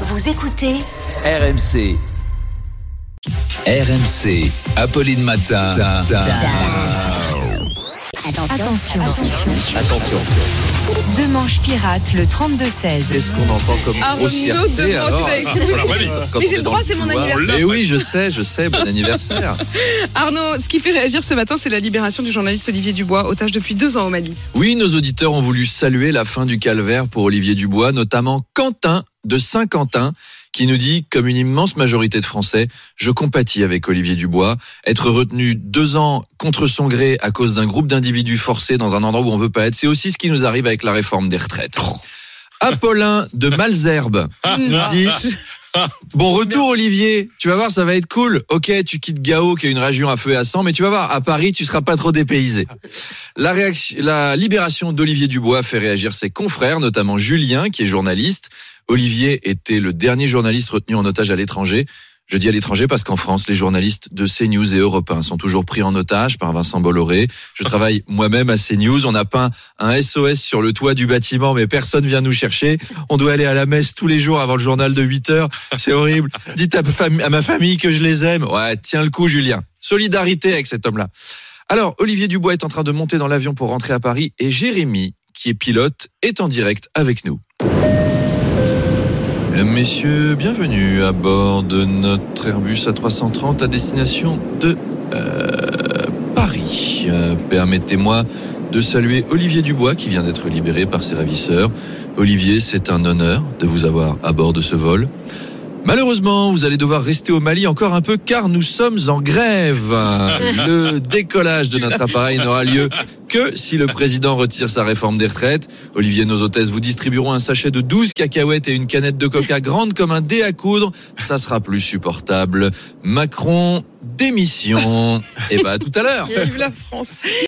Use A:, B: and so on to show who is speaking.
A: Vous écoutez
B: RMC. RMC. Apolline Matin.
C: Attention.
B: Attention.
C: Deux manches pirates, le 32-16.
D: Qu'est-ce qu'on entend comme
E: Arnaud
D: grossièreté
E: de
D: alors
E: Manche,
D: Quand
E: Mais j'ai le
D: dans
E: droit, c'est mon anniversaire.
D: Eh oui, je sais, je sais, bon anniversaire.
E: Arnaud, ce qui fait réagir ce matin, c'est la libération du journaliste Olivier Dubois, otage depuis deux ans au Mali.
D: Oui, nos auditeurs ont voulu saluer la fin du calvaire pour Olivier Dubois, notamment Quentin de Saint-Quentin, qui nous dit, comme une immense majorité de Français, je compatis avec Olivier Dubois. Être retenu deux ans contre son gré à cause d'un groupe d'individus forcés dans un endroit où on veut pas être, c'est aussi ce qui nous arrive avec la réforme des retraites. Apollin de Malzerbe dit Bon retour Olivier, tu vas voir ça va être cool. Ok, tu quittes Gao qui est une région à feu et à sang, mais tu vas voir à Paris tu seras pas trop dépaysé. La, réaction, la libération d'Olivier Dubois fait réagir ses confrères, notamment Julien qui est journaliste. Olivier était le dernier journaliste retenu en otage à l'étranger. Je dis à l'étranger parce qu'en France, les journalistes de CNews et Europe 1 sont toujours pris en otage par Vincent Bolloré. Je travaille moi-même à CNews. On a peint un SOS sur le toit du bâtiment, mais personne vient nous chercher. On doit aller à la messe tous les jours avant le journal de 8 heures. C'est horrible. Dites à, à ma famille que je les aime. Ouais, tiens le coup, Julien. Solidarité avec cet homme-là. Alors, Olivier Dubois est en train de monter dans l'avion pour rentrer à Paris et Jérémy, qui est pilote, est en direct avec nous. Mesdames, Messieurs, bienvenue à bord de notre Airbus A330 à destination de euh, Paris. Euh, Permettez-moi de saluer Olivier Dubois qui vient d'être libéré par ses ravisseurs. Olivier, c'est un honneur de vous avoir à bord de ce vol. Malheureusement, vous allez devoir rester au Mali encore un peu car nous sommes en grève. Le décollage de notre appareil n'aura lieu que si le président retire sa réforme des retraites. Olivier nos hôtesses vous distribueront un sachet de 12 cacahuètes et une canette de coca grande comme un dé à coudre. Ça sera plus supportable. Macron, démission. Et bah à tout à l'heure.
E: Vive la France